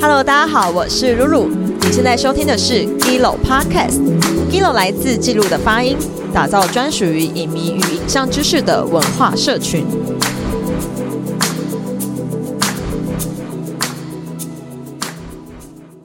Hello，大家好，我是露露。你现在收听的是 Gilo Podcast。Gilo 来自记录的发音，打造专属于影迷与影像知识的文化社群。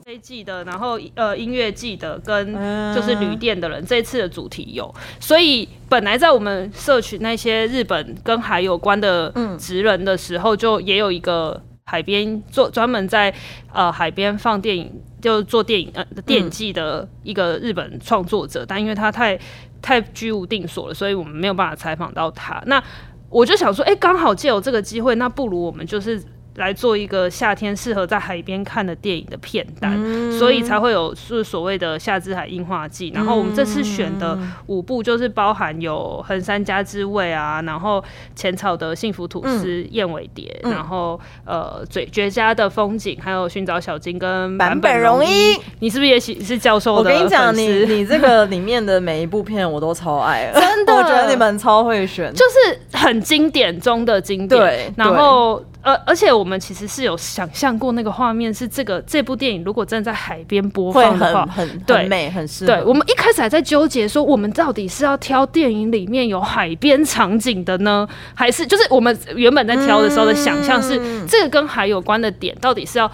这一季的，然后呃音乐季的跟就是旅店的人，这一次的主题有，所以本来在我们社群那些日本跟海有关的职人的时候，就也有一个海边做专门在呃海边放电影，就做电影呃电影季的一个日本创作者，但因为他太太居无定所了，所以我们没有办法采访到他。那我就想说，哎、刚好借有这个机会，那不如我们就是。来做一个夏天适合在海边看的电影的片单，所以才会有是所谓的夏之海樱花季。然后我们这次选的五部就是包含有横山家之味啊，然后浅草的幸福吐司、燕尾蝶，然后呃最绝佳的风景，还有寻找小金跟版本本容易易。你是不是也喜是教授的我跟你讲，你你这个里面的每一部片我都超爱，真的我觉得你们超会选。就是很经典中的经典。对然后呃，而且我们其实是有想象过那个画面，是这个这部电影如果真的在海边播放的话很，很对很美，很适合。对，我们一开始还在纠结说，我们到底是要挑电影里面有海边场景的呢，还是就是我们原本在挑的时候的想象是、嗯这个跟海有关的点，到底是要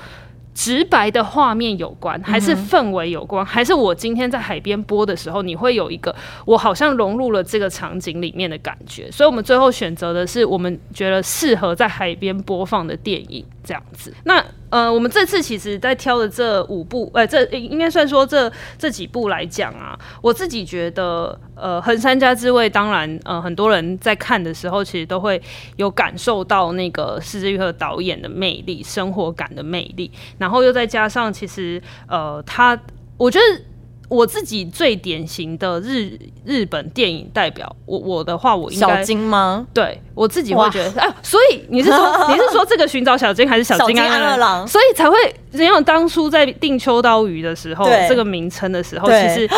直白的画面有关，还是氛围有关，还是我今天在海边播的时候，你会有一个我好像融入了这个场景里面的感觉？所以我们最后选择的是我们觉得适合在海边播放的电影，这样子。那呃，我们这次其实在挑的这五部，呃，这应该算说这这几部来讲啊，我自己觉得，呃，横山家之味，当然，呃，很多人在看的时候，其实都会有感受到那个四之愈和导演的魅力、生活感的魅力，然后又再加上，其实，呃，他，我觉得。我自己最典型的日日本电影代表，我我的话，我应该小金吗？对我自己会觉得，哎，所以你是说 你是说这个寻找小金还是小金小金安安二郎。所以才会，因为当初在定秋刀鱼的时候，这个名称的时候，其实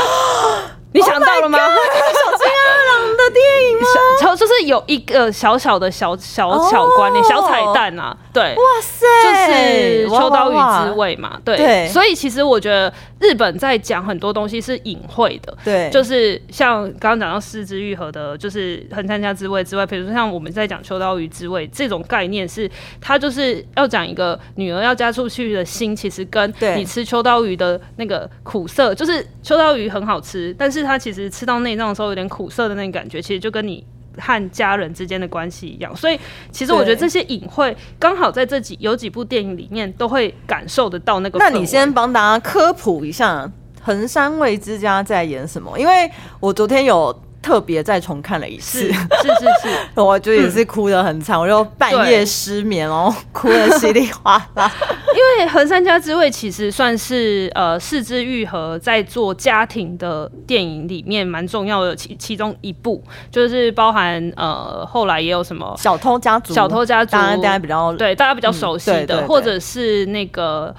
你想到了吗？小 电影吗？小就是有一个小小的小小巧观念、哦。小彩蛋啊，对，哇塞，就是秋刀鱼哇之。味嘛，对，对。所以其实我觉得日本在讲很多东西是隐晦的，对，就是像刚刚讲到四肢愈合的，就是横山家之味之外，比如说像我们在讲秋刀鱼之味这种概念是，它就是要讲一个女儿要嫁出去的心，其实跟你吃秋刀鱼的那个苦涩，就是秋刀鱼很好吃，但是它其实吃到内脏的时候有点苦涩的那个感觉，其实就跟你。和家人之间的关系一样，所以其实我觉得这些隐晦刚好在这几有几部电影里面都会感受得到那个。那你先帮大家科普一下横山未之家在演什么，因为我昨天有特别再重看了一次是，是是是，我就也是哭得很惨，我就半夜失眠哦，哭得稀里哗啦。因为横山家之味其实算是呃四之愈合在做家庭的电影里面蛮重要的其其中一部，就是包含呃后来也有什么小偷家族，小偷家族，大家大家比较对大家比较熟悉的，嗯对对对或者是那个。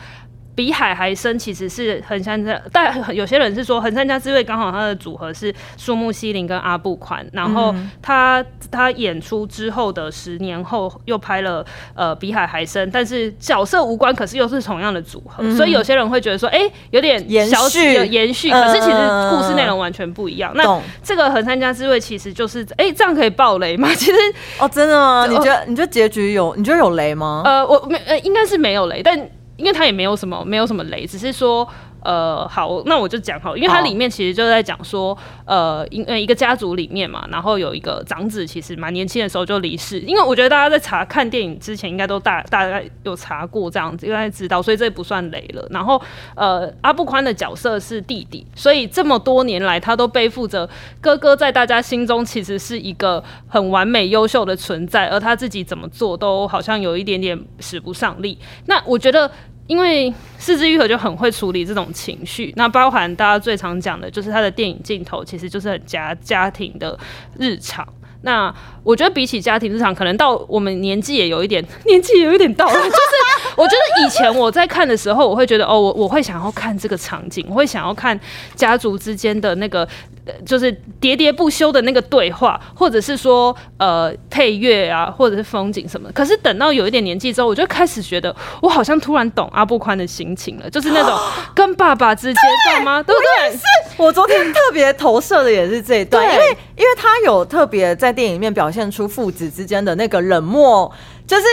比海还深，其实是横山家，但有些人是说横山家之位刚好他的组合是树木希林跟阿布宽，然后嗯他他演出之后的十年后又拍了呃比海还深，但是角色无关，可是又是同样的组合，所以有些人会觉得说，哎、有点嗯延小续延续，嗯可是其实故事内容完全不一样。那这个横山家之位其实就是，哎、这样可以爆雷吗？其实哦，真的吗？你觉得你觉得结局有你觉得有雷吗？呃，我没呃，应该是没有雷，但因为他也没有什么没有什么雷，只是说。呃，好，那我就讲好，因为它里面其实就在讲说，呃，因呃一个家族里面嘛，然后有一个长子，其实蛮年轻的时候就离世，因为我觉得大家在查看电影之前，应该都大大概有查过这样子，应该知道，所以这不算雷了。然后，呃，阿布宽的角色是弟弟，所以这么多年来，他都背负着哥哥在大家心中其实是一个很完美、优秀的存在，而他自己怎么做都好像有一点点使不上力。那我觉得。因为四之愈合就很会处理这种情绪，那包含大家最常讲的就是他的电影镜头，其实就是很家家庭的日常。那我觉得比起家庭日常，可能到我们年纪也有一点，年纪也有一点到了，就是我觉得以前我在看的时候，我会觉得哦，我我会想要看这个场景，我会想要看家族之间的那个。就是喋喋不休的那个对话，或者是说呃配乐啊，或者是风景什么。可是等到有一点年纪之后，我就开始觉得，我好像突然懂阿布宽的心情了，就是那种 跟爸爸之间，爸妈对不对？是 我昨天特别投射的也是这一段，因为因为他有特别在电影里面表现出父子之间的那个冷漠，就是。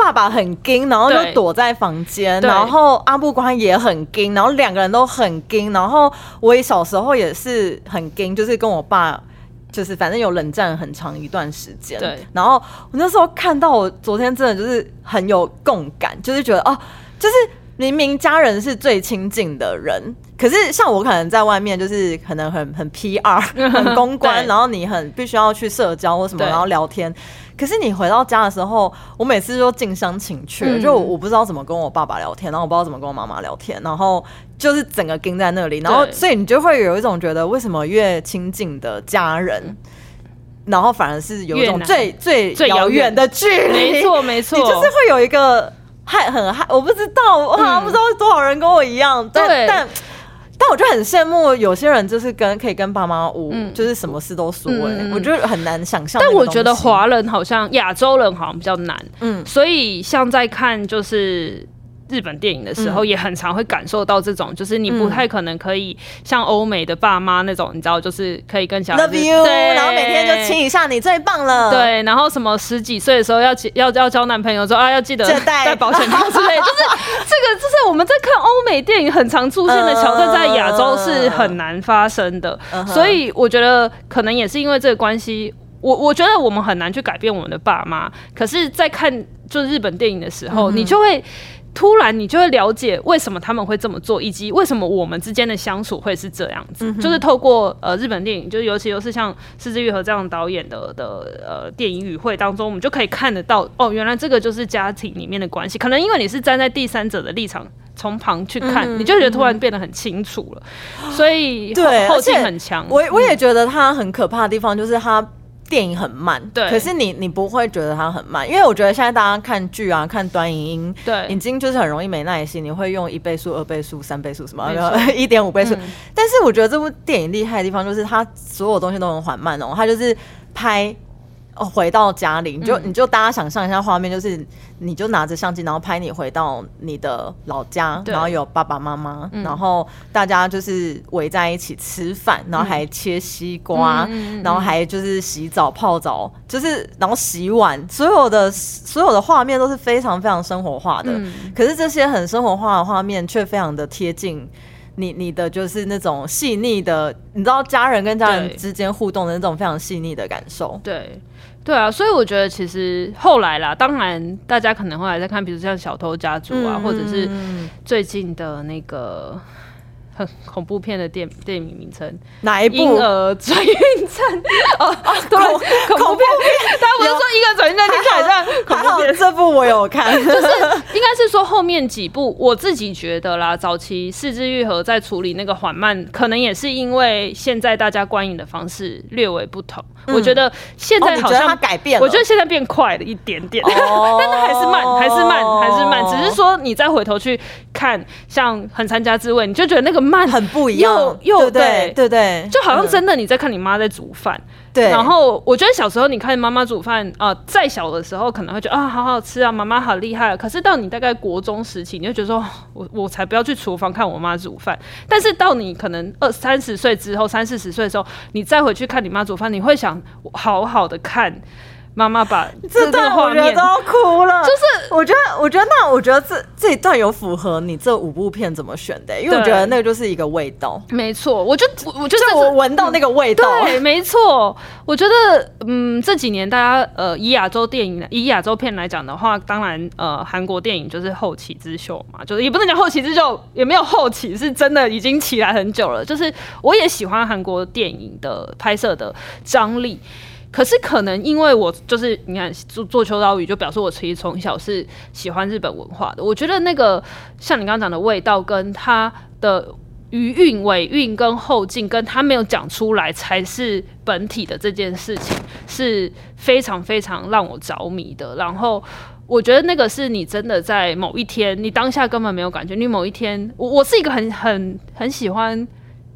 爸爸很惊，然后就躲在房间，然后阿布光也很惊，然后两个人都很惊，然后我也小时候也是很惊，就是跟我爸，就是反正有冷战很长一段时间。对，然后我那时候看到，我昨天真的就是很有共感，就是觉得哦，就是明明家人是最亲近的人，可是像我可能在外面就是可能很很 P R 很公关，然后你很必须要去社交或什么，然后聊天。可是你回到家的时候，我每次都近乡情怯，就我不知道怎么跟我爸爸聊天，然后我不知道怎么跟我妈妈聊天，然后就是整个盯在那里，然后所以你就会有一种觉得，为什么越亲近的家人，然后反而是有一种最最最遥远。的距离？没错没错，你就是会有一个害很害，我不知道啊，不知道多少人跟我一样，但但。但我就很羡慕有些人，就是跟可以跟爸妈无，就是什么事都说哎，我觉得很难想象。但我觉得华人好像亚洲人好像比较难，嗯，所以像在看就是。日本电影的时候，也很常会感受到这种，就是你不太可能可以像欧美的爸妈那种，你知道，就是可以跟小孩子对，然后每天就亲一下你最棒了，对，然后什么十几岁的时候要要要交男朋友说啊，要记得带。保险套之类，就是这个，就是我们在看欧美电影很常出现的桥段，在亚洲是很难发生的，所以我觉得可能也是因为这个关系，我我觉得我们很难去改变我们的爸妈，可是，在看就是日本电影的时候，你就会。突然，你就会了解为什么他们会这么做，以及为什么我们之间的相处会是这样子。就是透过呃日本电影，就尤其又是像四之玉和这样导演的的呃电影语汇当中，我们就可以看得到哦，原来这个就是家庭里面的关系。可能因为你是站在第三者的立场，从旁去看，你就觉得突然变得很清楚了。所以对后劲很强。我我也觉得他很可怕的地方就是他。电影很慢，对，可是你你不会觉得它很慢，因为我觉得现在大家看剧啊，看短影音，对，已经就是很容易没耐心，你会用一倍速、二倍速、三倍速什么，一点五倍速。但是我觉得这部电影厉害的地方就是它所有东西都很缓慢哦，它就是拍。哦，回到家里，你就你就大家想象一下画面，就是你就拿着相机，然后拍你回到你的老家，然后有爸爸妈妈，然后大家就是围在一起吃饭，然后还切西瓜，然后还就是洗澡泡澡，就是然后洗碗，所有的所有的画面都是非常非常生活化的。可是这些很生活化的画面，却非常的贴近你你的就是那种细腻的，你知道家人跟家人之间互动的那种非常细腻的感受，对。对啊，所以我觉得其实后来啦，当然大家可能后来在看，比如像《小偷家族》啊，或者是最近的那个。恐怖片的电电影名称哪一部？婴儿转运站 哦，对，恐怖片。他不是说婴儿转运站听起来像恐怖片？这部我有看，就是应该是说后面几部，我自己觉得啦，早期四肢愈合在处理那个缓慢，可能也是因为现在大家观影的方式略微不同。我觉得现在好像改变，我觉得现在变快了一点点，但是还是慢，还是慢，还是慢。只是说你再回头去看，像《很参加滋味》，你就觉得那个。慢很不一样，又对对对，就好像真的你在看你妈在煮饭。对，然后我觉得小时候你看妈妈煮饭啊，再小的时候可能会觉得啊，好好吃啊，妈妈好厉害。可是到你大概国中时期，你就觉得说，我我才不要去厨房看我妈煮饭。但是到你可能 二三十岁之后，三四十岁的时候，你再回去看你妈煮饭，你会想好好的看。妈妈把这段我觉得都要哭了，就是我觉得，我觉得那我觉得这这一段有符合你这五部片怎么选的？因为我觉得那个就是一个味道，没错，我就我就是我闻到那个味道，对，没错，我觉得嗯，这几年大家呃以亚洲电影以亚洲片来讲的话，当然呃韩国电影就是后起之秀嘛，就是也不能讲后起之秀，也没有后起，是真的已经起来很久了。就是我也喜欢韩国电影的拍摄的张力。可是可能因为我就是你看做做秋刀鱼，就表示我其实从小是喜欢日本文化的。我觉得那个像你刚刚讲的味道，跟它的余韵、尾韵跟后劲，跟他没有讲出来才是本体的这件事情，是非常非常让我着迷的。然后。我觉得那个是你真的在某一天，你当下根本没有感觉。你某一天，我我是一个很很很喜欢。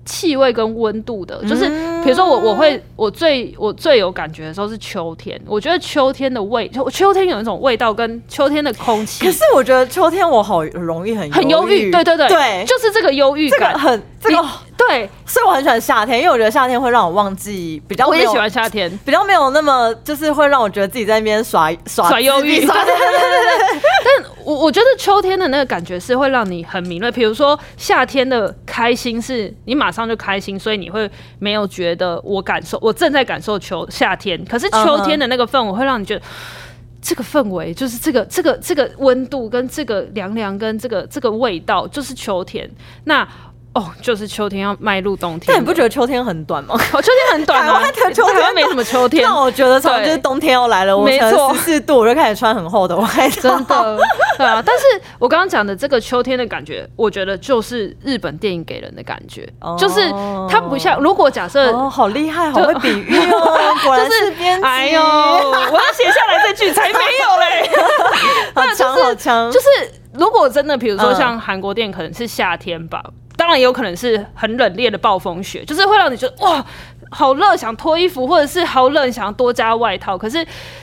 气味跟温度的，就是比如说我我会我最我最有感觉的时候是秋天，我觉得秋天的味，秋天有一种味道跟秋天的空气。可是我觉得秋天我好容易很很忧郁，对对对对，就是这个忧郁感。很这个对，所以我很喜欢夏天，因为我觉得夏天会让我忘记比较。我也喜欢夏天，比较没有那么就是会让我觉得自己在那边耍耍耍忧郁。对对对对。但我我觉得秋天的那个感觉是会让你很敏锐，比如说夏天的开心是你马上就开心，所以你会没有觉得我感受我正在感受秋夏天。可是秋天的那个氛围会让你觉得这个氛围就是这个这个这个温度跟这个凉凉跟这个这个味道就是秋天。那哦，就是秋天要迈入冬天，但你不觉得秋天很短吗？哦，秋天很短吗？秋天没什么秋天。那我觉得，从就是冬天要来了，我十四度我就开始穿很厚的外套。真的，对啊。但是我刚刚讲的这个秋天的感觉，我觉得就是日本电影给人的感觉，就是它不像。如果假设，哦，好厉害，好会比喻哦，果然是编辑。哎呦，我要写下来这句才没有嘞。好强，好强。就是如果真的，比如说像韩国电影，可能是夏天吧。当然也有可能是很冷冽的暴风雪，就是会让你觉得哇，好热，想脱衣服，或者是好冷，想要多加外套。可是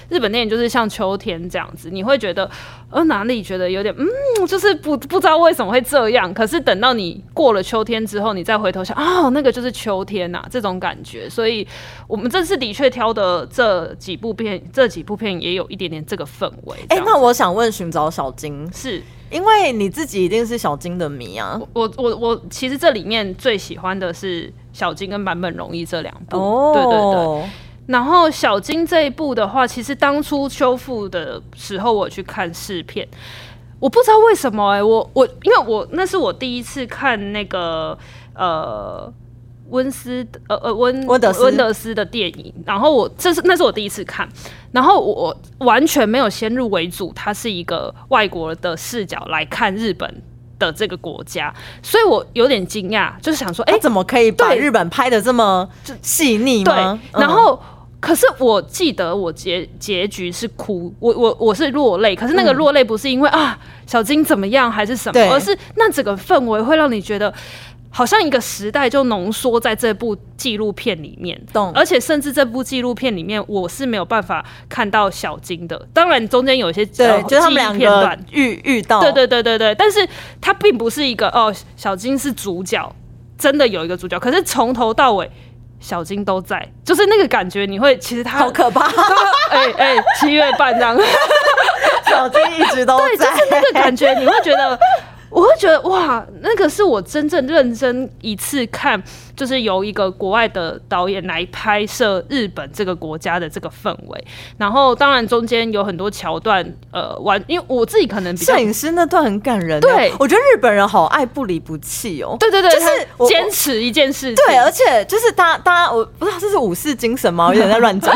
日本电影就是像秋天这样子，你会觉得呃哪里觉得有点嗯，就是不不知道为什么会这样。可是等到你过了秋天之后，你再回头想啊，那个就是秋天呐，这种感觉。所以我们这次的确挑的这几部片，这几部片也有一点点这个氛围。哎，那我想问，寻找小金是。因为你自己一定是小金的迷啊！我我我其实这里面最喜欢的是小金跟版本容易这两部，哦、对对对。然后小金这一部的话，其实当初修复的时候我去看试片，我不知道为什么哎，我我因为我那是我第一次看那个呃。温斯呃呃温温德温德斯的电影，然后我这是那是我第一次看，然后我完全没有先入为主，它是一个外国的视角来看日本的这个国家，所以我有点惊讶，就是想说，哎，怎么可以把日本拍的这么细腻吗？然后，可是我记得我结结局是哭，我我我是落泪，可是那个落泪不是因为啊小金怎么样还是什么，而是那整个氛围会让你觉得。好像一个时代就浓缩在这部纪录片里面，懂？而且甚至这部纪录片里面，我是没有办法看到小金的。当然中间有一些对，就是他们两个遇遇到，对对对对对。但是它并不是一个哦，小金是主角，真的有一个主角。可是从头到尾，小金都在，就是那个感觉，你会其实他好可怕。哎哎，七月半这样，小金一直都在，就是那个感觉，你会觉得。我会觉得哇，那个是我真正认真一次看，就是由一个国外的导演来拍摄日本这个国家的这个氛围。然后当然中间有很多桥段，呃，完，因为我自己可能摄影师那段很感人。对，我觉得日本人好爱不离不弃哦。对对对，就是坚持一件事。对，而且就是大家大家，我不知道这是武士精神吗？有点在乱讲。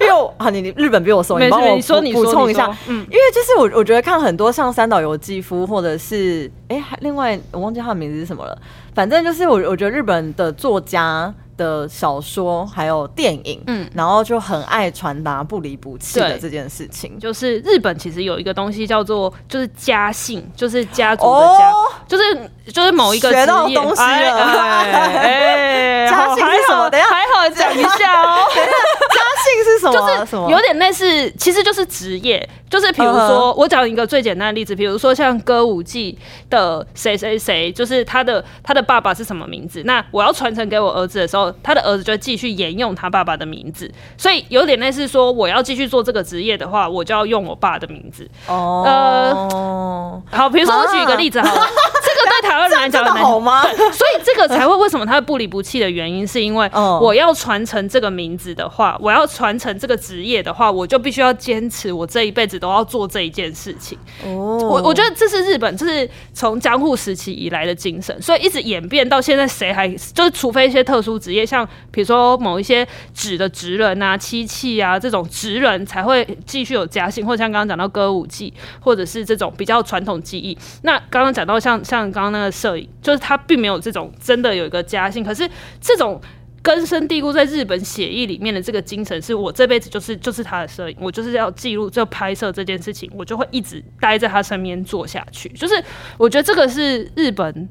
因为啊，你你日本比我熟，你帮我补充一下。嗯，因为就是我我觉得看很多像三岛由纪夫或者是。哎，还另外我忘记他的名字是什么了。反正就是我，我觉得日本的作家的小说还有电影，嗯，然后就很爱传达不离不弃的这件事情。就是日本其实有一个东西叫做就是家姓，就是家族的家，就是就是某一个学到东西了。哎，家姓是什么？等下还好讲一下哦。家姓是什么？就是有点类似，其实就是职业。就是比如说，我讲一个最简单的例子，比如说像歌舞伎的谁谁谁，就是他的他的爸爸是什么名字？那我要传承给我儿子的时候，他的儿子就继续沿用他爸爸的名字，所以有点类似说，我要继续做这个职业的话，我就要用我爸的名字。哦，呃，好，比如说我举一个例子，好了，这个对台湾人来讲 好吗？所以这个才会为什么他不离不弃的原因，是因为我要传承这个名字的话，我要传承这个职业的话，我就必须要坚持我这一辈子。都要做这一件事情，哦，我我觉得这是日本，这是从江户时期以来的精神，所以一直演变到现在，谁还就是除非一些特殊职业，像比如说某一些纸的职人啊、漆器啊这种职人才会继续有家姓，或像刚刚讲到歌舞伎，或者是这种比较传统技艺。那刚刚讲到像像刚刚那个摄影，就是他并没有这种真的有一个家姓，可是这种。根深蒂固在日本写意里面的这个精神，是我这辈子就是就是他的摄影，我就是要记录就拍摄这件事情，我就会一直待在他身边做下去。就是我觉得这个是日本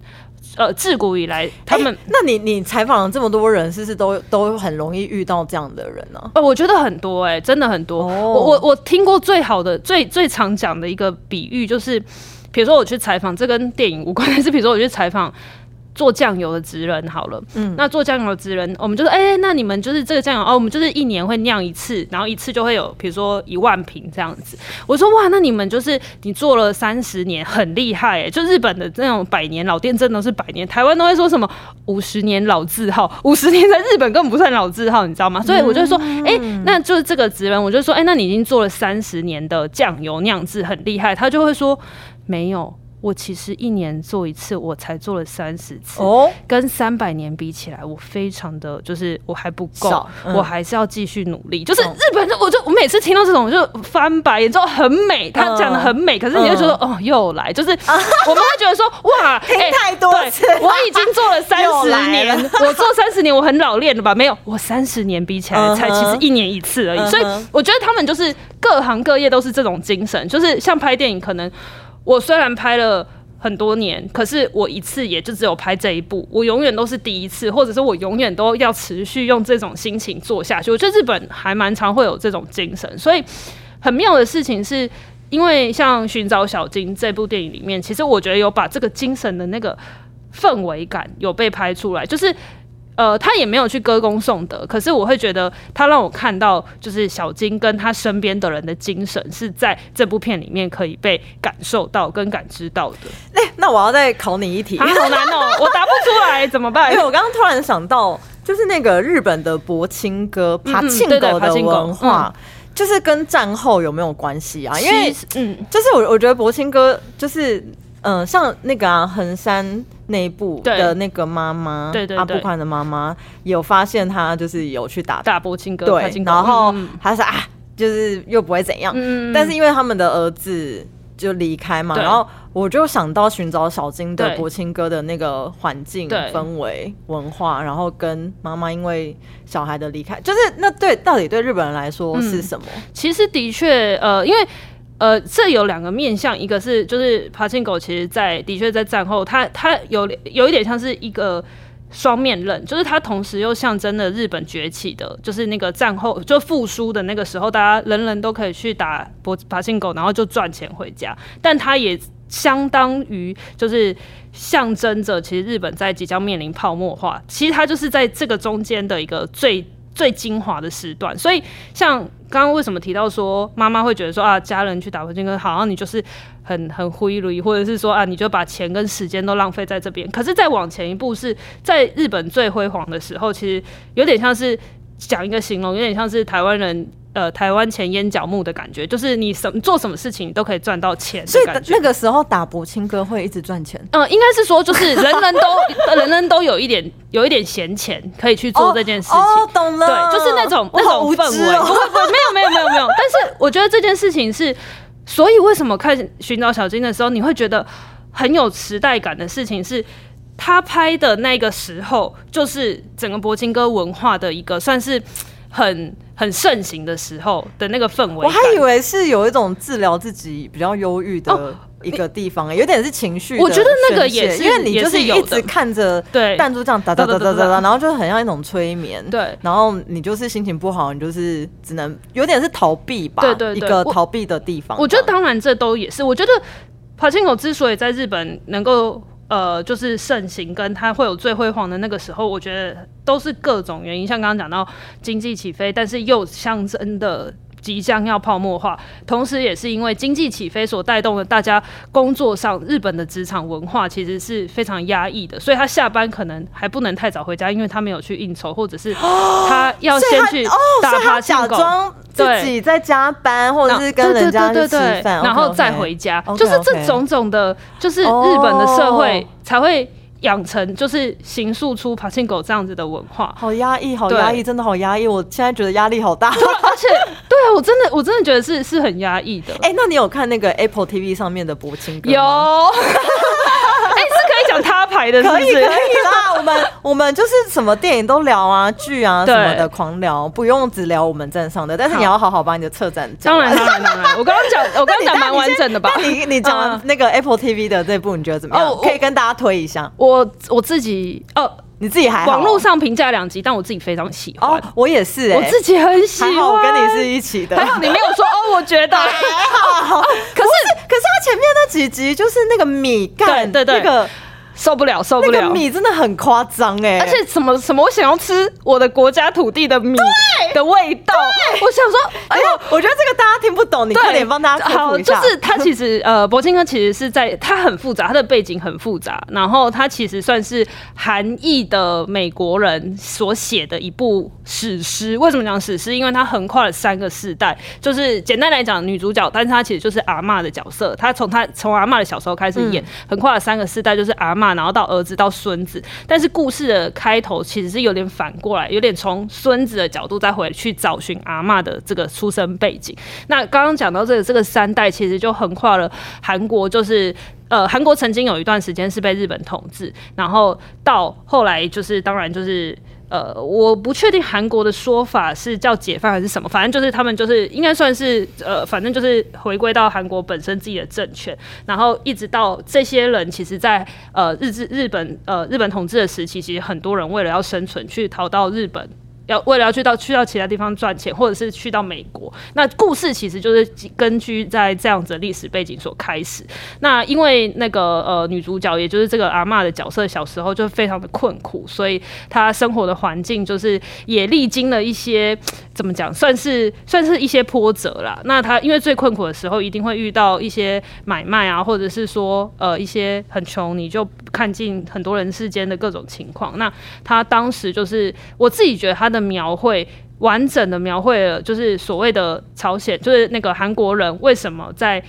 呃自古以来他们。那你你采访了这么多人，是不是都都很容易遇到这样的人呢？呃，我觉得很多哎，真的很多。我我我听过最好的最最常讲的一个比喻就是，比如说我去采访，这跟电影无关，但是比如说我去采访。做酱油的职人好了，嗯，那做酱油的职人，我们就说，哎，那你们就是这个酱油哦，我们就是一年会酿一次，然后一次就会有，比如说一万瓶这样子。我说，哇，那你们就是你做了三十年，很厉害哎！就日本的那种百年老店，真的是百年。台湾都会说什么五十年老字号，五十年在日本根本不算老字号，你知道吗？所以我就说，哎，那就是这个职人，我就说，哎，那你已经做了三十年的酱油酿制，很厉害。他就会说，没有。我其实一年做一次，我才做了三十次，哦，跟三百年比起来，我非常的就是我还不够，我还是要继续努力。就是日本，就我就我每次听到这种就翻白眼，之后很美，他讲的很美，可是你就觉得哦又来，就是 我们会觉得说哇，听太多次，我已经做了 三十年，我做三十年，我很老练了吧？没有，我三十年比起来才其实一年一次而已。所以我觉得他们就是各行各业都是这种精神，就是像拍电影可能。我虽然拍了很多年，可是我一次也就只有拍这一部，我永远都是第一次，或者是我永远都要持续用这种心情做下去。我觉得日本还蛮常会有这种精神，所以很妙的事情是，因为像《寻找小金》这部电影里面，其实我觉得有把这个精神的那个氛围感有被拍出来，就是。呃，他也没有去歌功颂德，可是我会觉得他让我看到，就是小金跟他身边的人的精神是在这部片里面可以被感受到跟感知到的。哎，那我要再考你一题，好难哦，我答不出来怎么办？因为我刚刚突然想到，就是那个日本的柏青哥爬庆狗的文化，就是跟战后有没有关系啊？因为嗯，就是我我觉得柏青哥就是。嗯，像那个啊，横山内部的那个妈妈，对对阿布宽的妈妈有发现他就是有去打大波青哥，对，然后他说啊，就是又不会怎样，但是因为他们的儿子就离开嘛，然后我就想到寻找小金的柏青哥的那个环境氛围文化，然后跟妈妈因为小孩的离开，就是那对到底对日本人来说是什么？其实的确，呃，因为。呃，这有两个面向，一个是就是爬行狗，其实，在的确在战后，它它有有一点像是一个双面刃，就是它同时又象征了日本崛起的，就是那个战后就复苏的那个时候，大家人人都可以去打博爬行狗，然后就赚钱回家，但它也相当于就是象征着，其实日本在即将面临泡沫化，其实它就是在这个中间的一个最。最精华的时段，所以像刚刚为什么提到说妈妈会觉得说啊，家人去打回金跟好像你就是很很灰绿，或者是说啊，你就把钱跟时间都浪费在这边。可是再往前一步，是在日本最辉煌的时候，其实有点像是讲一个形容，有点像是台湾人。呃，台湾前烟角木的感觉，就是你什做什么事情都可以赚到钱，所以那个时候打博青哥会一直赚钱。嗯，应该是说，就是人人都 人人都有一点有一点闲钱可以去做这件事情。哦，懂了。对，就是那种那种氛围。不不没有没有没有没有。但是我觉得这件事情是，所以为什么看寻找小金的时候，你会觉得很有时代感的事情是，他拍的那个时候，就是整个博青哥文化的一个算是很。很盛行的时候的那个氛围，我还以为是有一种治疗自己比较忧郁的一个地方，有点是情绪。我觉得那个也是，因为你就是一直看着对弹珠这样哒哒哒哒哒哒，然后就很像一种催眠。对，然后你就是心情不好，你就是只能有点是逃避吧，对对，一个逃避的地方。我觉得当然这都也是，我觉得爬青狗之所以在日本能够。呃，就是盛行，跟它会有最辉煌的那个时候，我觉得都是各种原因，像刚刚讲到经济起飞，但是又象征的。即将要泡沫化，同时也是因为经济起飞所带动的，大家工作上日本的职场文化其实是非常压抑的，所以他下班可能还不能太早回家，因为他没有去应酬，或者是他要先去打他假装自己在加班，或者是跟人家吃饭，然后再回家，就是这种种的，就是日本的社会才会。养成就是形塑出爬行狗这样子的文化，好压抑，好压抑，真的好压抑。我现在觉得压力好大，而且对啊，我真的，我真的觉得是是很压抑的。哎，那你有看那个 Apple TV 上面的博青哥可以可以可以啦。我们我们就是什么电影都聊啊，剧啊什么的狂聊，不用只聊我们站上的。但是你要好好把你的策展讲。当然当然当然，我刚刚讲 我刚刚讲蛮完整的吧？你你讲完那个 Apple TV 的这部，你觉得怎么样？可以跟大家推一下。我我自己哦。你自己还网络上评价两集，但我自己非常喜欢。哦，我也是，我自己很喜欢。我跟你是一起的。还好你没有说哦，我觉得 还好。可是可是他前面那几集就是那个米干，对对对。受不了，受不了！米真的很夸张哎，而且什么什么，我想要吃我的国家土地的米的味道。我想说，哎呦，我觉得这个大家听不懂，你快点帮大家好，就是他其实呃，博金哥其实是在他很复杂，他的背景很复杂，然后他其实算是韩裔的美国人所写的一部史诗。为什么讲史诗？因为它横跨了三个世代。就是简单来讲，女主角，但是她其实就是阿妈的角色。她从她从阿妈的小时候开始演，横跨了三个世代，就是阿。然后到儿子到孙子，但是故事的开头其实是有点反过来，有点从孙子的角度再回去找寻阿妈的这个出生背景。那刚刚讲到这个这个三代，其实就横跨了韩国，就是呃，韩国曾经有一段时间是被日本统治，然后到后来就是当然就是。呃，我不确定韩国的说法是叫解放还是什么，反正就是他们就是应该算是呃，反正就是回归到韩国本身自己的政权，然后一直到这些人其实，在呃日治日本呃日本统治的时期，其实很多人为了要生存，去逃到日本。要为了要去到去到其他地方赚钱，或者是去到美国，那故事其实就是根据在这样子的历史背景所开始。那因为那个呃女主角，也就是这个阿妈的角色，小时候就非常的困苦，所以她生活的环境就是也历经了一些怎么讲，算是算是一些波折啦。那她因为最困苦的时候，一定会遇到一些买卖啊，或者是说呃一些很穷，你就看尽很多人世间的各种情况。那她当时就是我自己觉得她。的描绘完整的描绘了，就是所谓的朝鲜，就是那个韩国人为什么在。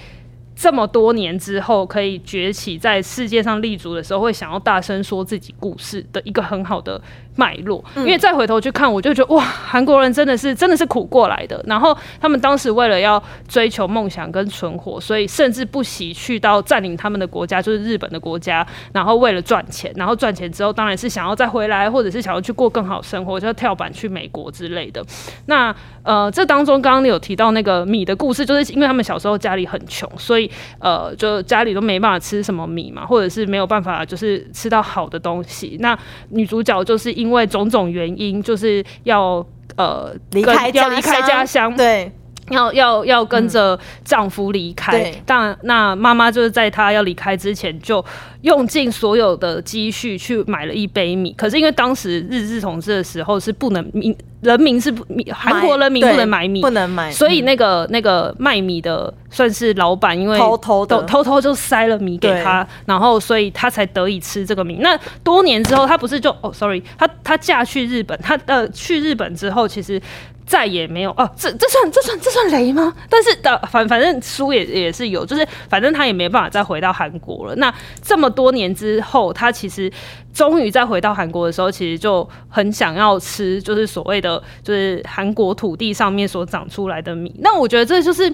这么多年之后，可以崛起在世界上立足的时候，会想要大声说自己故事的一个很好的脉络。因为再回头去看，我就觉得哇，韩国人真的是真的是苦过来的。然后他们当时为了要追求梦想跟存活，所以甚至不惜去到占领他们的国家，就是日本的国家。然后为了赚钱，然后赚钱之后，当然是想要再回来，或者是想要去过更好生活，就要跳板去美国之类的。那呃，这当中刚刚你有提到那个米的故事，就是因为他们小时候家里很穷，所以。呃，就家里都没办法吃什么米嘛，或者是没有办法就是吃到好的东西。那女主角就是因为种种原因，就是要呃离开要离开家乡，对，要要要跟着丈夫离开。但那妈妈就是在她要离开之前，就用尽所有的积蓄去买了一杯米。可是因为当时日治统治的时候是不能米。人民是不米，韩国人民不能买米，不能买，所以那个那个卖米的算是老板，因为偷偷的偷偷就塞了米给他，然后所以他才得以吃这个米。那多年之后，他不是就哦，sorry，他他嫁去日本，他呃去日本之后，其实。再也没有哦，这这算这算这算雷吗？但是的反反正书也也是有，就是反正他也没办法再回到韩国了。那这么多年之后，他其实终于再回到韩国的时候，其实就很想要吃，就是所谓的就是韩国土地上面所长出来的米。那我觉得这就是。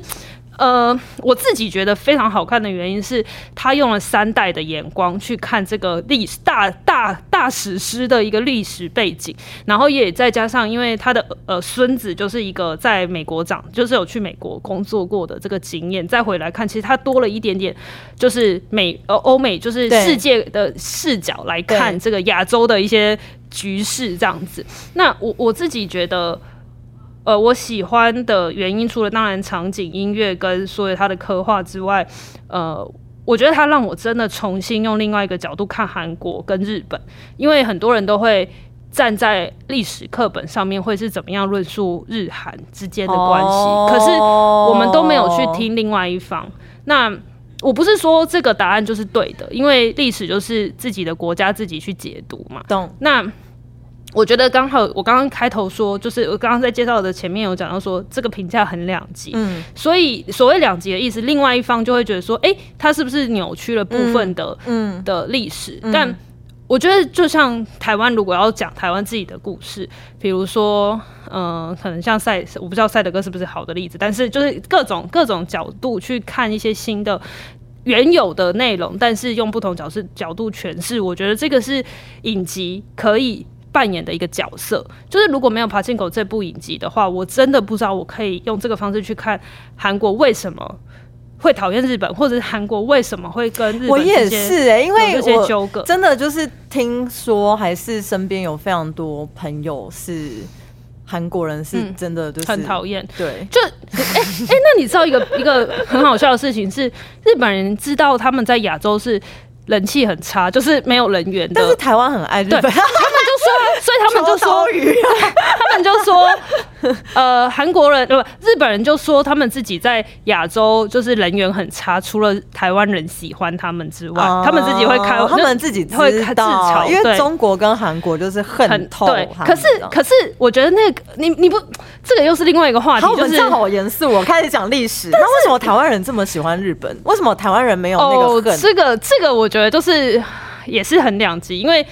呃，我自己觉得非常好看的原因是，他用了三代的眼光去看这个历史大大大史诗的一个历史背景，然后也再加上，因为他的呃孙子就是一个在美国长，就是有去美国工作过的这个经验，再回来看，其实他多了一点点，就是美呃欧美就是世界的视角来看这个亚洲的一些局势这样子。那我我自己觉得。呃，我喜欢的原因除了当然场景、音乐跟所有它的刻画之外，呃，我觉得它让我真的重新用另外一个角度看韩国跟日本，因为很多人都会站在历史课本上面会是怎么样论述日韩之间的关系，可是我们都没有去听另外一方。那我不是说这个答案就是对的，因为历史就是自己的国家自己去解读嘛。懂那。我觉得刚好，我刚刚开头说，就是我刚刚在介绍的前面有讲到说，这个评价很两极，嗯，所以所谓两极的意思，另外一方就会觉得说，哎，他是不是扭曲了部分的，嗯的历史？但我觉得，就像台湾，如果要讲台湾自己的故事，比如说，嗯，可能像赛，我不知道赛德哥是不是好的例子，但是就是各种各种角度去看一些新的。原有的内容，但是用不同角色角度诠释，我觉得这个是影集可以扮演的一个角色。就是如果没有《爬进狗》这部影集的话，我真的不知道我可以用这个方式去看韩国为什么会讨厌日本，或者是韩国为什么会跟日本我也是哎、因为有这些纠葛真的就是听说，还是身边有非常多朋友是韩国人，是嗯真的就是很讨厌。对，就哎哎、那你知道一个一个很好笑的事情是，日本人知道他们在亚洲是人气很差，就是没有人缘的，但是台湾很爱日对，本，他们就说，所以他们就说，啊，他们就说，呃，韩国人呃不，日本人就说他们自己在亚洲就是人缘很差，除了台湾人喜欢他们之外，他们自己会开，哦他们自己会自嘲，因为中国跟韩国就是恨透对，可是可是我觉得那个你你不，这个又是另外一个话题就是们这样好严肃我，开始讲历史。那为什么台湾人这么喜欢日本？为什么台湾人没有那哦个，恨？这个这个我觉得就是也是很两极，因为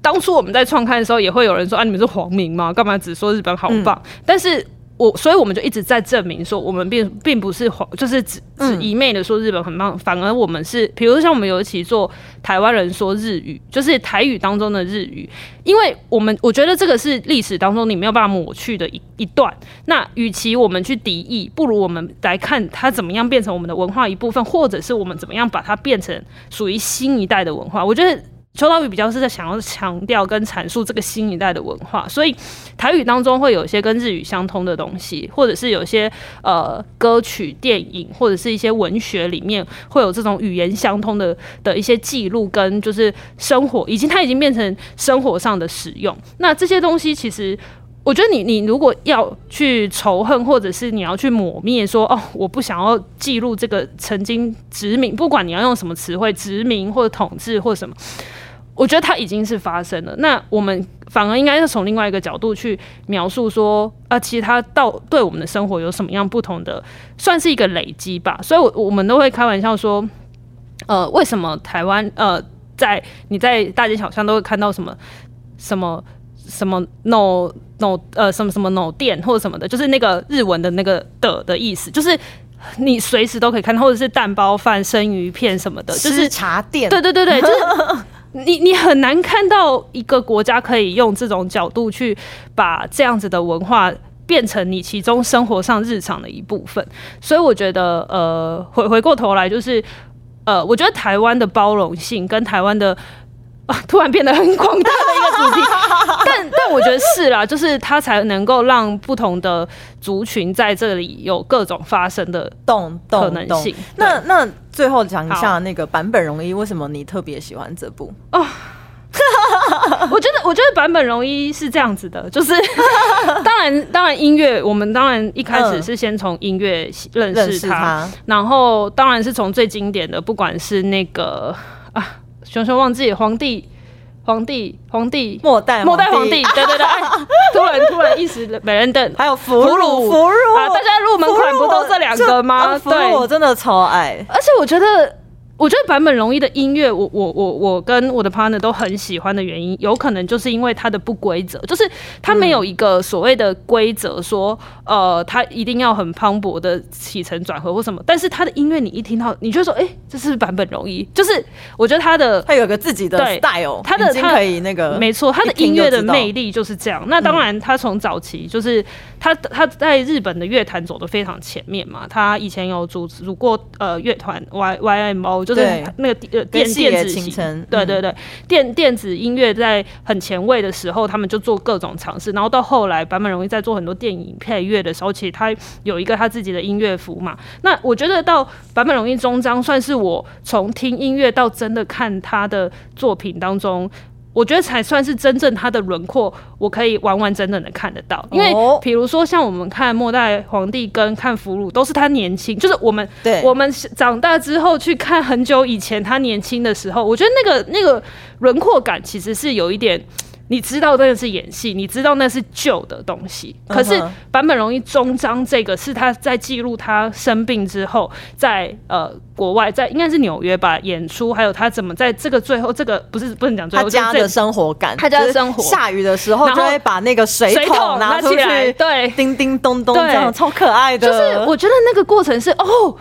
当初我们在创刊的时候，也会有人说啊，你们是皇民吗？干嘛只说日本好棒？嗯但是。我所以我们就一直在证明说，我们并并不是皇，就是只只嗯一昧的说日本很棒，反而我们是，比如像我们有一起做台湾人说日语，就是台语当中的日语，因为我们我觉得这个是历史当中你没有办法抹去的一一段。那与其我们去敌意，不如我们来看它怎么样变成我们的文化一部分，或者是我们怎么样把它变成属于新一代的文化。我觉得。秋刀鱼比较是在想要强调跟阐述这个新一代的文化，所以台语当中会有一些跟日语相通的东西，或者是有些呃歌曲、电影或者是一些文学里面会有这种语言相通的的一些记录，跟就是生活，已经它已经变成生活上的使用。那这些东西其实。我觉得你你如果要去仇恨，或者是你要去抹灭说哦，我不想要记录这个曾经殖民，不管你要用什么词汇，殖民或者统治或什么，我觉得它已经是发生了。那我们反而应该是从另外一个角度去描述说，啊，其实它到对我们的生活有什么样不同的，算是一个累积吧。所以我，我们都会开玩笑说，呃，为什么台湾呃，在你在大街小巷都会看到什么什么什么 no no 呃什么什么 no 店或者什么的，就是那个日文的那个的的意思，就是你随时都可以看到，或者是蛋包饭、生鱼片什么的，就是吃茶店，对对对对，就是你你很难看到一个国家可以用这种角度去把这样子的文化。变成你其中生活上日常的一部分，所以我觉得，呃，回回过头来就是，呃，我觉得台湾的包容性跟台湾的啊，突然变得很广大的一个主题，但但我觉得是啦，就是它才能够让不同的族群在这里有各种发生的动可能性。那那最后讲一下那个版本容易，为什么你特别喜欢这部？我觉得，我觉得版本容易是这样子的，就是 当然，当然音乐，我们当然一开始嗯。是先从音乐认识他，然后当然是从最经典的，不管是那个啊，熊熊忘记皇帝，皇帝，皇帝，末代末代皇帝，对对对，哎，突然突然一时没人等。还有俘俘虏。虏俘虏。啊，大家入门款不都这两个吗？俘虏我真的超爱，而且我觉得，我觉得版本容易的音乐，我我我我跟我的 partner 都很喜欢的原因，有可能就是因为它的不规则，就是它没有一个所谓的规则，说呃，它一定要很磅礴的起承转合或什么。但是它的音乐，你一听到，你就说，哎、这是版本容易，就是我觉得他的。他有个自己的对 style，他的他可以那个，没错，他的音乐的魅力就是这样。那当然，他从早期就是他他在日本的乐坛走的非常前面嘛。他以前有组组过呃乐团 Y Y M O，就是那个呃电电子型晴臣嗯对对对，电电子音乐在很前卫的时候，他们就做各种尝试。然后到后来，坂本容易在做很多电影配乐的时候，其实他有一个他自己的音乐服嘛。那我觉得到坂本容易终章，算是我从听音乐到真的看他的作品当中。我觉得才算是真正他的轮廓，我可以完完整整的看得到。因为哦比如说像我们看末代皇帝跟看俘虏，都是他年轻，就是我们对我们长大之后去看很久以前他年轻的时候，我觉得那个那个轮廓感其实是有一点。你知道那个是演戏，你知道那是旧的东西。可是版本容易终章这个是他在记录他生病之后，在呃国外，在应该是纽约吧演出，还有他怎么在这个最后这个不是不能讲最后，他家的生活感，他家的生活下雨的时候就会把那个水水桶拿出来去，对叮叮咚咚对这样，超可爱的。就是我觉得那个过程是哦。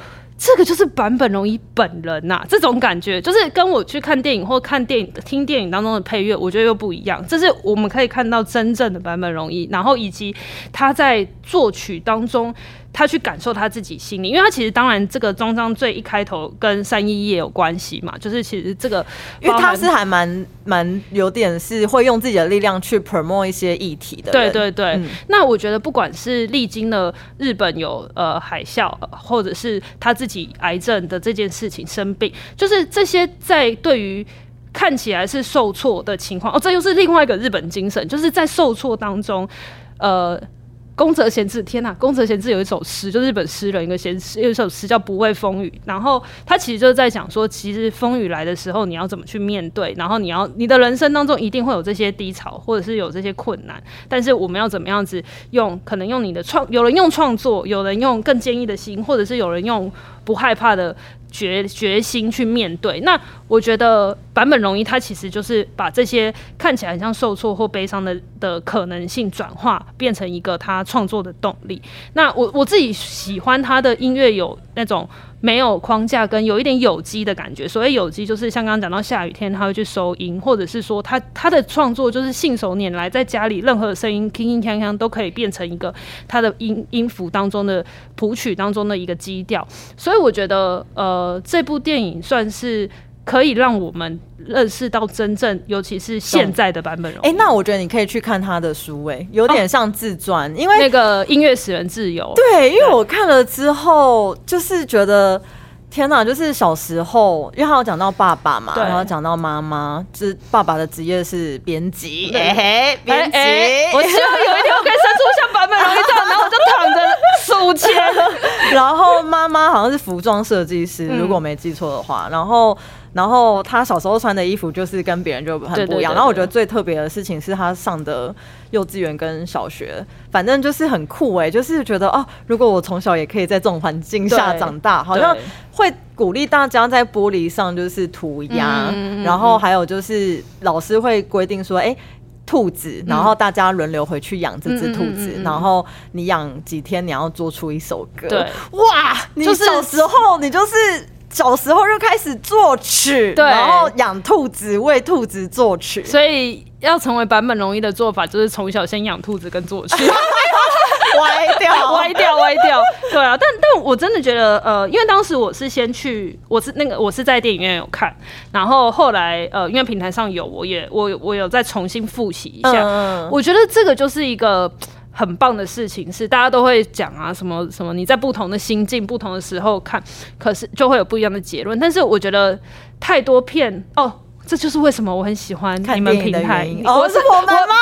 这个就是坂本龙一本人呐，这种感觉就是跟我去看电影或看电影、听电影当中的配乐，我觉得又不一样。这是我们可以看到真正的坂本龙一，然后以及他在作曲当中。他去感受他自己心里，因为他其实当然这个终章最一开头跟三一也有关系嘛，就是其实这个，因为他是还蛮蛮有点是会用自己的力量去 promote 一些议题的。对对对，那我觉得不管是历经了日本有呃海啸，或者是他自己癌症的这件事情生病，就是这些在对于看起来是受挫的情况，哦，这又是另外一个日本精神，就是在受挫当中，呃。宫泽贤治，天呐！宫泽贤治有一首诗，就是日本诗人一个贤诗，有一首诗叫《不畏风雨》。然后他其实就是在讲说，其实风雨来的时候，你要怎么去面对？然后你要你的人生当中一定会有这些低潮，或者是有这些困难。但是我们要怎么样子用？可能用你的创，有人用创作，有人用更坚毅的心，或者是有人用不害怕的。决决心去面对，那我觉得版本容易，他其实就是把这些看起来很像受挫或悲伤的的可能性转化，变成一个他创作的动力。那我我自己喜欢他的音乐有那种。没有框架跟有一点有机的感觉，所谓有机就是像刚刚讲到下雨天他会去收音，或者是说他他的创作就是信手拈来，在家里任何声音铿铿锵锵都可以变成一个他的音音符当中的谱曲当中的一个基调，所以我觉得呃这部电影算是。可以让我们认识到真正，尤其是现在的版本。哎，那我觉得你可以去看他的书，哎，有点像自传，因为那个音乐使人自由。对，因为我看了之后，就是觉得天哪，就是小时候，因为他有讲到爸爸嘛，然后讲到妈妈，就是爸爸的职业是编辑，哎，编辑。我希望有一天我可以生出像版本容易这样，然后我就躺着数钱。然后妈妈好像是服装设计师，如果没记错的话，然后。然后他小时候穿的衣服就是跟别人就很不一样。然后我觉得最特别的事情是他上的幼稚园跟小学，反正就是很酷哎，就是觉得哦，如果我从小也可以在这种环境下长大，好像会鼓励大家在玻璃上就是涂鸦，然后还有就是老师会规定说，哎，兔子，然后大家轮流回去养这只兔子，然后你养几天你要做出一首歌。对，哇，你小时候你就是。小时候就开始作曲，然后养兔子，为兔子作曲。所以要成为版本容易的做法，就是从小先养兔子跟作曲。歪掉，歪掉，歪掉。对啊，但但我真的觉得，呃，因为当时我是先去，我是那个我是在电影院有看，然后后来呃，因为平台上有，我也我我有再重新复习一下。我觉得这个就是一个。很棒的事情是，大家都会讲啊，什么什么，你在不同的心境、不同的时候看，可是就会有不一样的结论。但是我觉得太多片哦，这就是为什么我很喜欢你们平台。哦，是我们吗？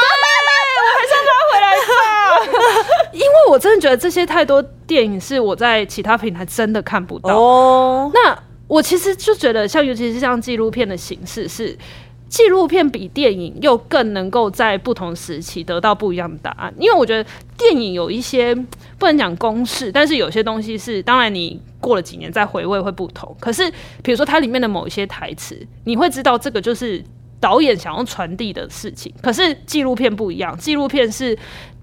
我还是回来吧，因为我真的觉得这些太多电影是我在其他平台真的看不到。哦，那我其实就觉得，像尤其是像纪录片的形式是。纪录片比电影又更能够在不同时期得到不一样的答案，因为我觉得电影有一些不能讲公式，但是有些东西是，当然你过了几年再回味会不同。可是比如说它里面的某一些台词，你会知道这个就是导演想要传递的事情。可是纪录片不一样，纪录片是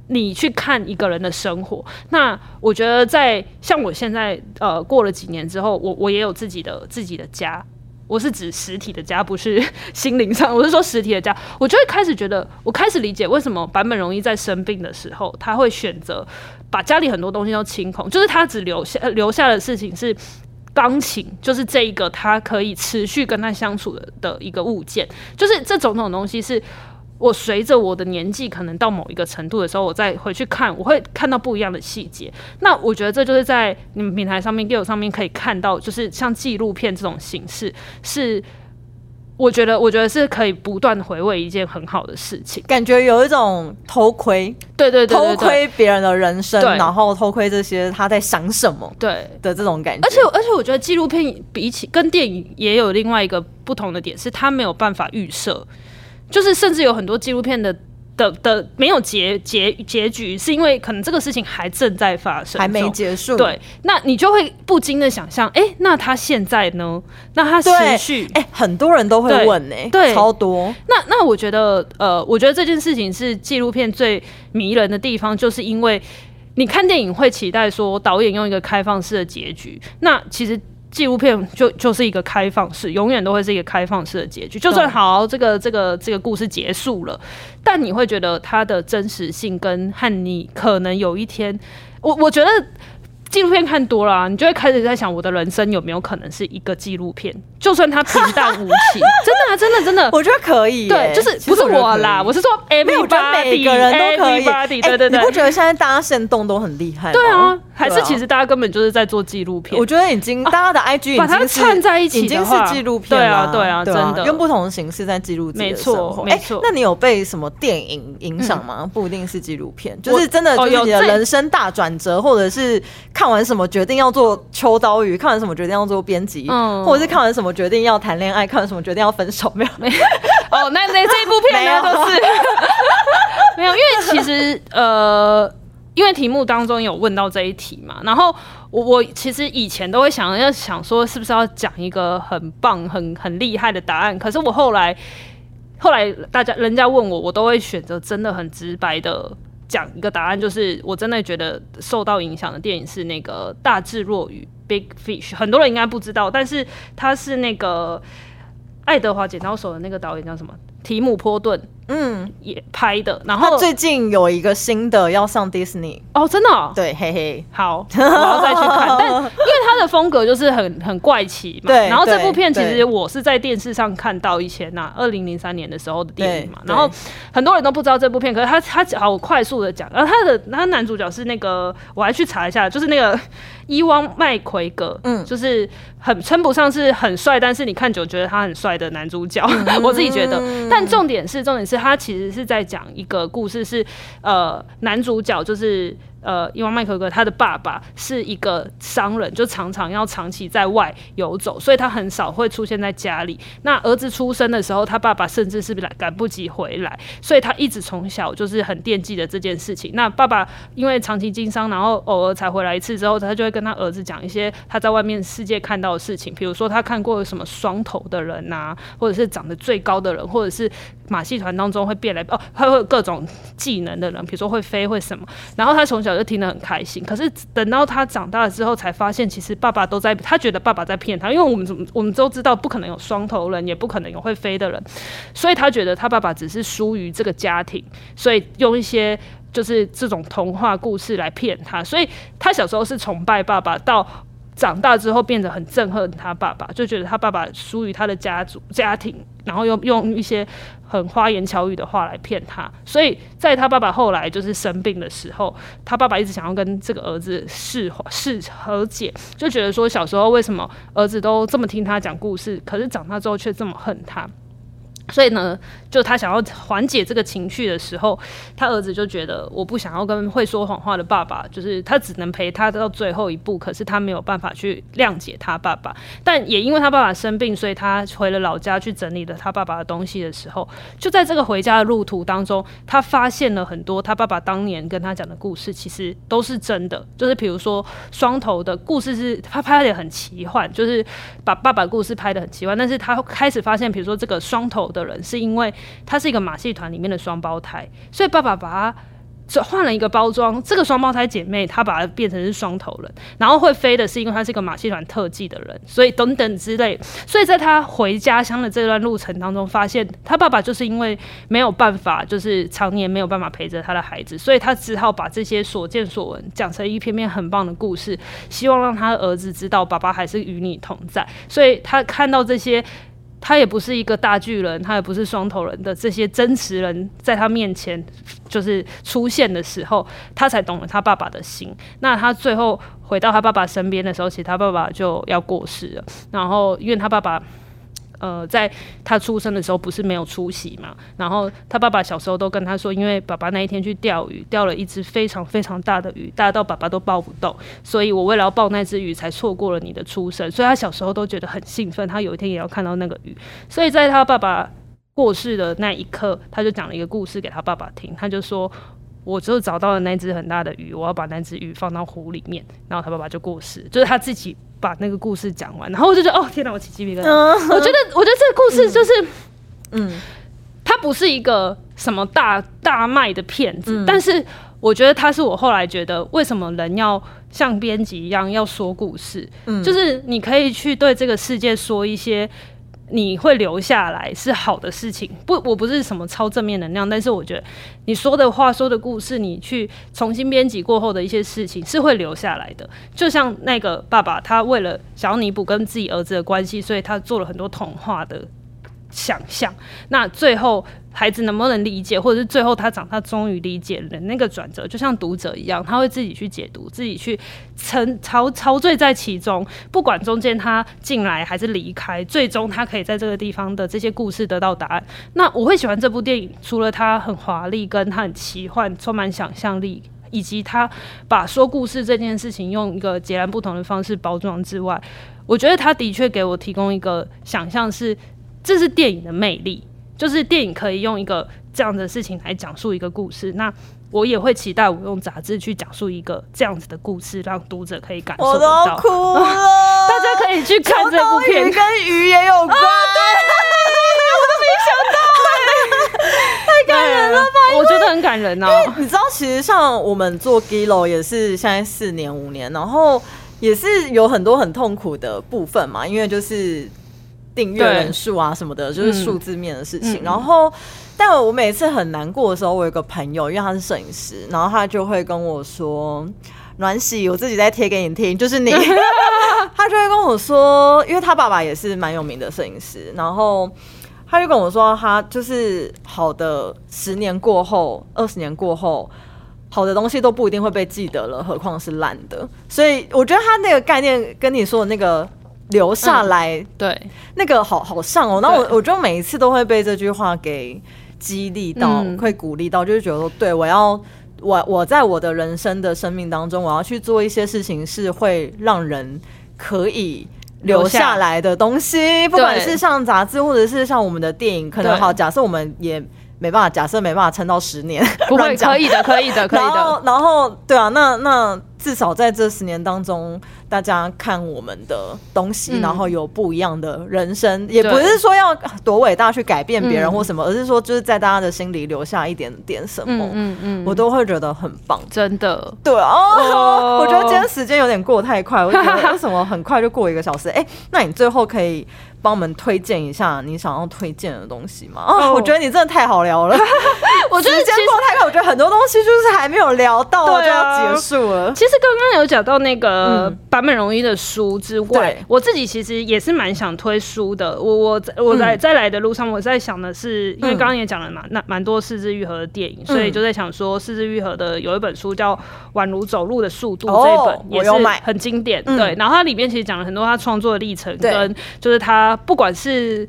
你去看一个人的生活。那我觉得在像我现在呃过了几年之后，我我也有自己的自己的家。我是指实体的家，不是 心灵上。我是说实体的家，我就会开始觉得，我开始理解为什么版本容易在生病的时候，他会选择把家里很多东西都清空，就是他只留下留下的事情是钢琴，就是这一个他可以持续跟他相处的的一个物件，就是这种种东西是。我随着我的年纪可能到某一个程度的时候，我再回去看，我会看到不一样的细节。那我觉得这就是在你们平台上面、g i l 上面可以看到，就是像纪录片这种形式，是我觉得我觉得是可以不断回味一件很好的事情。感觉有一种偷窥，对对对，偷窥别人的人生，然后偷窥这些他在想什么，对的这种感觉。而且而且，我觉得纪录片比起跟电影也有另外一个不同的点，是它没有办法预设。就是甚至有很多纪录片的的的没有结结结局，是因为可能这个事情还正在发生，还没结束。对，那你就会不禁的想象，哎，那他现在呢？那他持续？哎，很多人都会问，哎，对，超多。那那我觉得，呃，我觉得这件事情是纪录片最迷人的地方，就是因为。你看电影会期待说导演用一个开放式的结局，那其实。纪录片就就是一个开放式，永远都会是一个开放式的结局。就算好，这个这个这个故事结束了，但你会觉得它的真实性跟和你可能有一天，我我觉得。纪录片看多了，你就会开始在想，我的人生有没有可能是一个纪录片？就算它平淡无奇，真的啊，真的真的，我觉得可以。对，就是不是我啦，我是说，everybody，每个人都可以。对对对，你不觉得现在大家现动都很厉害？对啊，还是其实大家根本就是在做纪录片。我觉得已经大家的 IG 把它串在一起，已经是纪录片了。对啊，对啊，真的用不同的形式在记录自己的生活。没错，那你有被什么电影影响吗？不一定是纪录片，就是真的就是你的人生大转折，或者是看完什么决定。要做秋刀鱼，看完什么决定要做编辑，嗯或者是看完什么决定要谈恋爱，看完什么决定要分手，没有？没有。哦，那那这一部片呢，都是 没有，因为其实呃，因为题目当中有问到这一题嘛，然后我我其实以前都会想要想说，是不是要讲一个很棒、很很厉害的答案？可是我后来后来大家人家问我，我都会选择真的很直白的。讲一个答案，就是我真的觉得受到影响的电影是那个《大智若愚》（Big Fish），很多人应该不知道，但是他是那个爱德华剪刀手的那个导演叫什么？提姆·波顿。嗯，也拍的。然后最近有一个新的要上 Disney 哦，真的？对，嘿嘿，好，我要再去看。但因为他的风格就是很很怪奇嘛。对。然后这部片其实我是在电视上看到以前呐，二零零三年的时候的电影嘛。然后很多人都不知道这部片，可是他他好快速的讲。然后他的他男主角是那个，我还去查一下，就是那个伊汪麦奎格，嗯，就是很称不上是很帅，但是你看久觉得他很帅的男主角。我自己觉得，但重点是重点是。他其实是在讲一个故事，是呃，男主角就是。呃，因为麦克哥他的爸爸是一个商人，就常常要长期在外游走，所以他很少会出现在家里。那儿子出生的时候，他爸爸甚至是来赶不及回来，所以他一直从小就是很惦记的这件事情。那爸爸因为长期经商，然后偶尔才回来一次之后，他就会跟他儿子讲一些他在外面世界看到的事情，比如说他看过什么双头的人呐，或者是长得最高的人，或者是马戏团当中会变来哦，他会有各种技能的人，比如说会飞会什么，然后他从小。都听得很开心，可是等到他长大了之后，才发现其实爸爸都在，他觉得爸爸在骗他，因为我们怎么我们都知道不可能有双头人，也不可能有会飞的人，所以他觉得他爸爸只是疏于这个家庭，所以用一些就是这种童话故事来骗他，所以他小时候是崇拜爸爸，到长大之后变得很憎恨他爸爸，就觉得他爸爸疏于他的家族家庭，然后用用一些。很花言巧语的话来骗他，所以在他爸爸后来就是生病的时候，他爸爸一直想要跟这个儿子释释和解，就觉得说小时候为什么儿子都这么听他讲故事，可是长大之后却这么恨他。所以呢，就他想要缓解这个情绪的时候，他儿子就觉得我不想要跟会说谎话的爸爸，就是他只能陪他到最后一步，可是他没有办法去谅解他爸爸。但也因为他爸爸生病，所以他回了老家去整理了他爸爸的东西的时候，就在这个回家的路途当中，他发现了很多他爸爸当年跟他讲的故事，其实都是真的。就是比如说双头的故事是他拍的很奇幻，就是把爸爸故事拍的很奇幻，但是他开始发现，比如说这个双头的。的人是因为他是一个马戏团里面的双胞胎，所以爸爸把他换了一个包装。这个双胞胎姐妹，他把它变成是双头人，然后会飞的是因为他是一个马戏团特技的人，所以等等之类。所以在他回家乡的这段路程当中，发现他爸爸就是因为没有办法，就是常年没有办法陪着他的孩子，所以他只好把这些所见所闻讲成一篇篇很棒的故事，希望让他的儿子知道爸爸还是与你同在。所以他看到这些。他也不是一个大巨人，他也不是双头人的这些真实人，在他面前就是出现的时候，他才懂了他爸爸的心。那他最后回到他爸爸身边的时候，其实他爸爸就要过世了。然后，因为他爸爸。呃，在他出生的时候不是没有出席嘛？然后他爸爸小时候都跟他说，因为爸爸那一天去钓鱼，钓了一只非常非常大的鱼，大到爸爸都抱不动，所以我为了要抱那只鱼，才错过了你的出生。所以他小时候都觉得很兴奋，他有一天也要看到那个鱼。所以在他爸爸过世的那一刻，他就讲了一个故事给他爸爸听，他就说。我就找到了那只很大的鱼，我要把那只鱼放到湖里面，然后他爸爸就过世，就是他自己把那个故事讲完，然后我就觉得哦天哪，我起鸡皮疙瘩。我觉得，我觉得这个故事就是，嗯，它不是一个什么大大卖的骗子，但是我觉得他是我后来觉得为什么人要像编辑一样要说故事，嗯，就是你可以去对这个世界说一些。你会留下来是好的事情，不，我不是什么超正面能量，但是我觉得你说的话、说的故事，你去重新编辑过后的一些事情是会留下来的。就像那个爸爸，他为了想要弥补跟自己儿子的关系，所以他做了很多童话的想象。那最后。孩子能不能理解，或者是最后他长大终于理解了那个转折，就像读者一样，他会自己去解读，自己去沉陶陶醉在其中。不管中间他进来还是离开，最终他可以在这个地方的这些故事得到答案。那我会喜欢这部电影，除了它很华丽，跟它很奇幻，充满想象力，以及他把说故事这件事情用一个截然不同的方式包装之外，我觉得他的确给我提供一个想象，是这是电影的魅力。就是电影可以用一个这样的事情来讲述一个故事，那我也会期待我用杂志去讲述一个这样子的故事，让读者可以感受到。我都哭了，大家可以去看这部片，跟鱼也有关。我都没想到，太感人了吧？我觉得很感人哦。你知道，其实像我们做 Gilo 也是现在四年五年，然后也是有很多很痛苦的部分嘛，因为就是。订阅人数啊什么的，就是数字面的事情。然后，但我每次很难过的时候，我有个朋友，因为他是摄影师，然后他就会跟我说：“暖喜，我自己在贴给你听，就是你。”他就会跟我说，因为他爸爸也是蛮有名的摄影师，然后他就跟我说，他就是好的十年过后，二十年过后，好的东西都不一定会被记得了，何况是烂的。所以我觉得他那个概念跟你说的那个。留下来，对，那个好好上哦。那我我就每一次都会被这句话给激励到，会鼓励到，就是觉得说，对我要我我在我的人生的生命当中，我要去做一些事情，是会让人可以留下来的东西，不管是像杂志，或者是像我们的电影，可能好。假设我们也没办法，假设没办法撑到十年，不会，可以的，可以的，可以的。然后，然后，对啊，那那至少在这十年当中。大家看我们的东西，然后有不一样的人生，也不是说要多伟大去改变别人或什么，而是说就是在大家的心里留下一点点什么，嗯嗯，我都会觉得很棒，真的。对哦，我觉得今天时间有点过太快，我觉得为什么很快就过一个小时？哎，那你最后可以。帮我们推荐一下你想要推荐的东西吗？哦，我觉得你真的太好聊了。我觉得时间过太快，我觉得很多东西就是还没有聊到就要结束了。其实刚刚有讲到那个版本容易的书之外，我自己其实也是蛮想推书的。我我我在在来的路上，我在想的是，因为刚刚也讲了嘛，那蛮多四肢愈合的电影，所以就在想说，四肢愈合的有一本书叫《宛如走路的速度》，这一本也是很经典。对，然后它里面其实讲了很多他创作的历程，跟就是他。不管是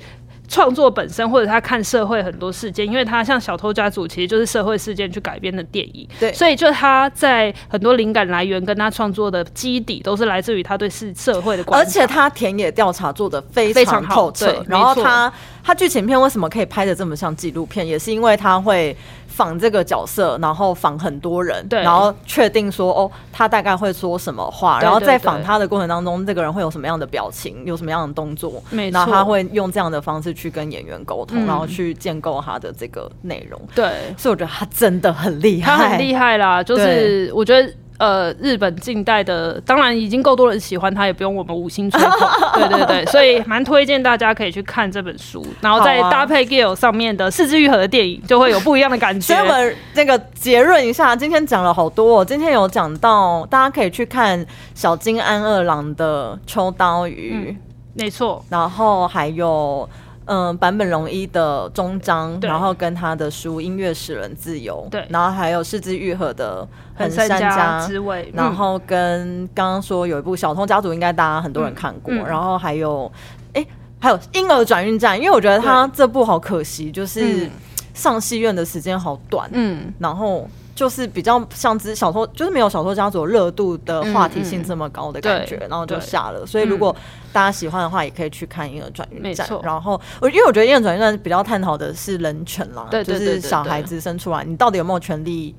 创作本身，或者他看社会很多事件，因为他像《小偷家族》，其实就是社会事件去改编的电影。对，所以就他在很多灵感来源跟他创作的基底，都是来自于他对社社会的关。而且他田野调查做的非常透彻，然后他他剧情片为什么可以拍的这么像纪录片，也是因为他会。仿这个角色，然后仿很多人，对，然后确定说哦，他大概会说什么话，然后在仿他的过程当中，这个人会有什么样的表情，有什么样的动作，然后他会用这样的方式去跟演员沟通，然后去建构他的这个内容。对，所以我觉得他真的很厉害，他很厉害啦，就是我觉得。呃，日本近代的，当然已经够多人喜欢他，也不用我们五星吹捧。对对对，所以蛮推荐大家可以去看这本书，然后再搭配 Gill 上面的四肢愈合的电影，就会有不一样的感觉。所以我们那个结论一下，今天讲了好多，今天有讲到，大家可以去看小金安二郎的秋刀鱼，没错，然后还有。嗯，坂本龙一的终章，然后跟他的书《音乐使人自由》，对，然后还有四之愈合的横山家之味，然后跟刚刚说有一部《小偷家族》，应该大家很多人看过，然后还有，哎，还有《婴儿转运站》，因为我觉得他这部好可惜，就是上戏院的时间好短，嗯，然后。就是比较像之小说，就是没有小说家族热度的话题性这么高的感觉，然后就下了。所以如果大家喜欢的话，也可以去看《婴儿转运站》。然后我因为我觉得《婴儿转运站》比较探讨的是人权啦，就是小孩子生出来，你到底有没有权利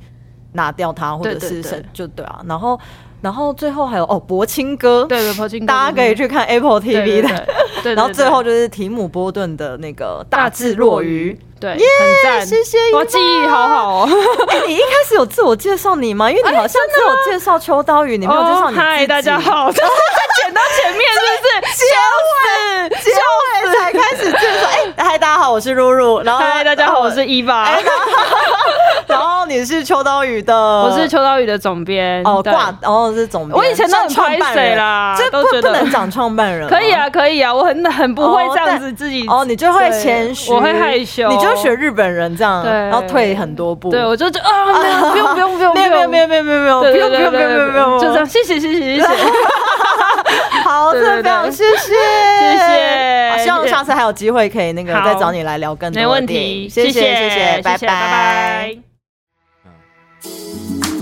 拿掉他，或者是生就对啊。然后然后最后还有哦，柏青哥，对对，博青哥，大家可以去看 Apple TV 的。对，然后最后就是提姆波顿的那个大智若愚，对，很赞，谢谢。我记忆好好哦。你一开始有自我介绍你吗？因为你好像只有介绍秋刀鱼，你没有介绍你。嗨，大家好，在剪到前面是不是？结尾，结尾才开始介绍。哎，嗨，大家好，我是露露。然后，嗨，大家好，我是伊娃。然后你是秋刀鱼的，我是秋刀鱼的总编哦，挂，然后是总编。我以前都很拍谁啦，这不不能讲创办人，可以啊，可以啊，我很很不会这样子自己哦，你就会谦虚，我会害羞，你就学日本人这样，然后退很多步，对我就就啊，不用不用 不用，没有没有没有没有没有没有，不用不用不用不用，就这样，谢谢谢谢谢谢，好，非常谢谢谢谢，希望下次还有机会可以那个再找你来聊更多，没问题，谢谢谢谢，拜拜拜拜。Música